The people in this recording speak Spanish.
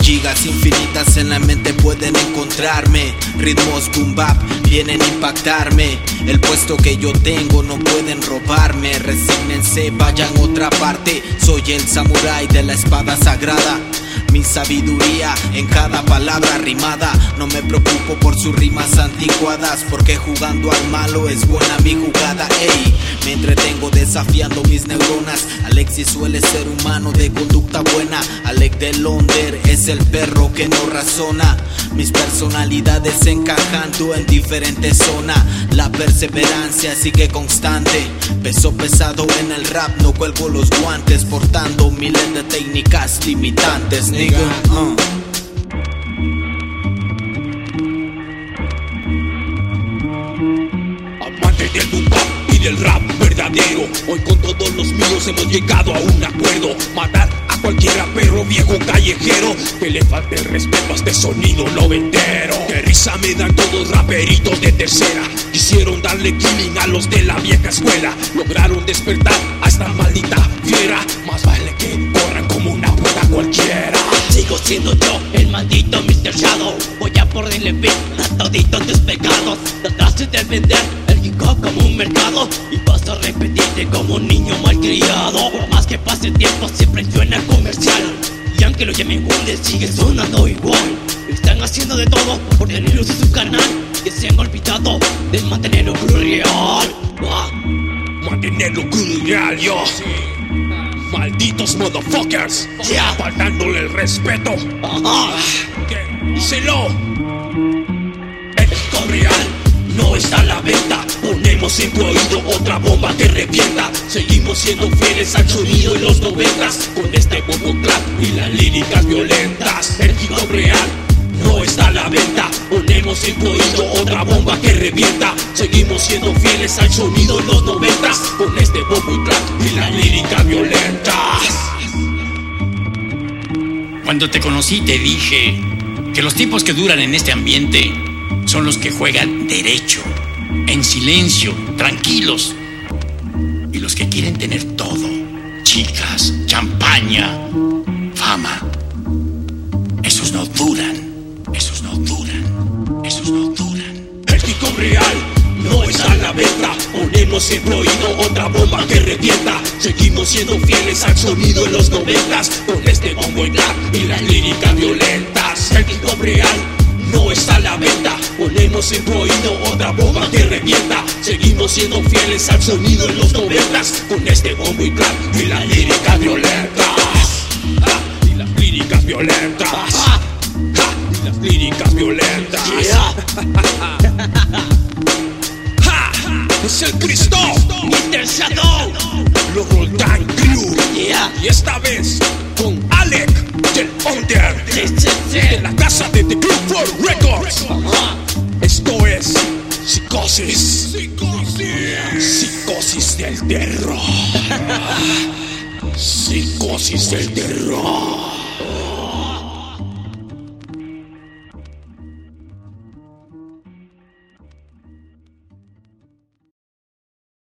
Gigas infinitas en la mente pueden encontrarme. Ritmos boom bap vienen a impactarme. El puesto que yo tengo no pueden robarme. Resígnense, vayan a otra parte. Soy el samurái de la espada sagrada. Mi sabiduría en cada palabra rimada. No me preocupo por sus rimas anticuadas. Porque jugando al malo es buena mi jugada. Ey, me entretengo desafiando mis neuronas. Alexis suele ser humano de conducta buena. Alec de Londer es el perro que no razona. Mis personalidades encajando en diferentes zonas. La perseverancia sigue constante. Peso pesado en el rap, no cuelgo los guantes. Portando miles de técnicas limitantes, nigga. Uh. Amante y del rap verdadero. Hoy con todos los míos hemos llegado a un acuerdo. Matar a cualquier rapero viejo callejero que le falte el respeto a este sonido noventero. Que risa me dan todos raperitos de tercera. Quisieron darle killing a los de la vieja escuela. Lograron despertar a esta maldita Sigo siendo yo, el maldito Mr. Shadow. Voy a ponerle fin a toditos tus pecados. Trataste de vender el hip como un mercado. Y vas a repetirte como un niño malcriado. Por más que pase tiempo siempre suena comercial. Y aunque lo llamen Google sigue sonando igual. Están haciendo de todo por tenerlos en su canal Que se han olvidado de mantenerlo Ah, Mantenerlo real, yo. Motherfuckers. Ya. Faltándole el respeto. ¿Qué? Díselo. El disco real no está a la venta. Ponemos en tu oído otra bomba que revienta. Seguimos siendo fieles al sonido de los noventas. Con este bombo clap y las líricas violentas. El disco real a la venta. Ponemos en oído otra bomba que revienta. Seguimos siendo fieles al sonido de los noventas. Con este bombo y clap y las líricas violentas. Cuando te conocí te dije que los tipos que duran en este ambiente son los que juegan derecho, en silencio, tranquilos. Y los que quieren tener todo, chicas, champaña, fama. Esos no duran, en tu oído otra bomba que revienta. Seguimos siendo fieles al sonido de los noventas. Con este bombo y clap y las líricas violentas. El disco real no está a la venta. Ponemos en oído otra bomba que revienta. Seguimos siendo fieles al sonido de los noventas. Con este bombo y clap y las líricas violentas. Ah, y las líricas violentas. Ah, y las líricas violentas. Yeah. ¡Es el Cristo! Mr. Shadow Los Roldán Crew. Yeah. Y esta vez con Alec del Under. Sí, sí, sí. De la casa de The Crew for Records. Esto es Psicosis. Psicosis. Psicosis del terror. Psicosis del terror.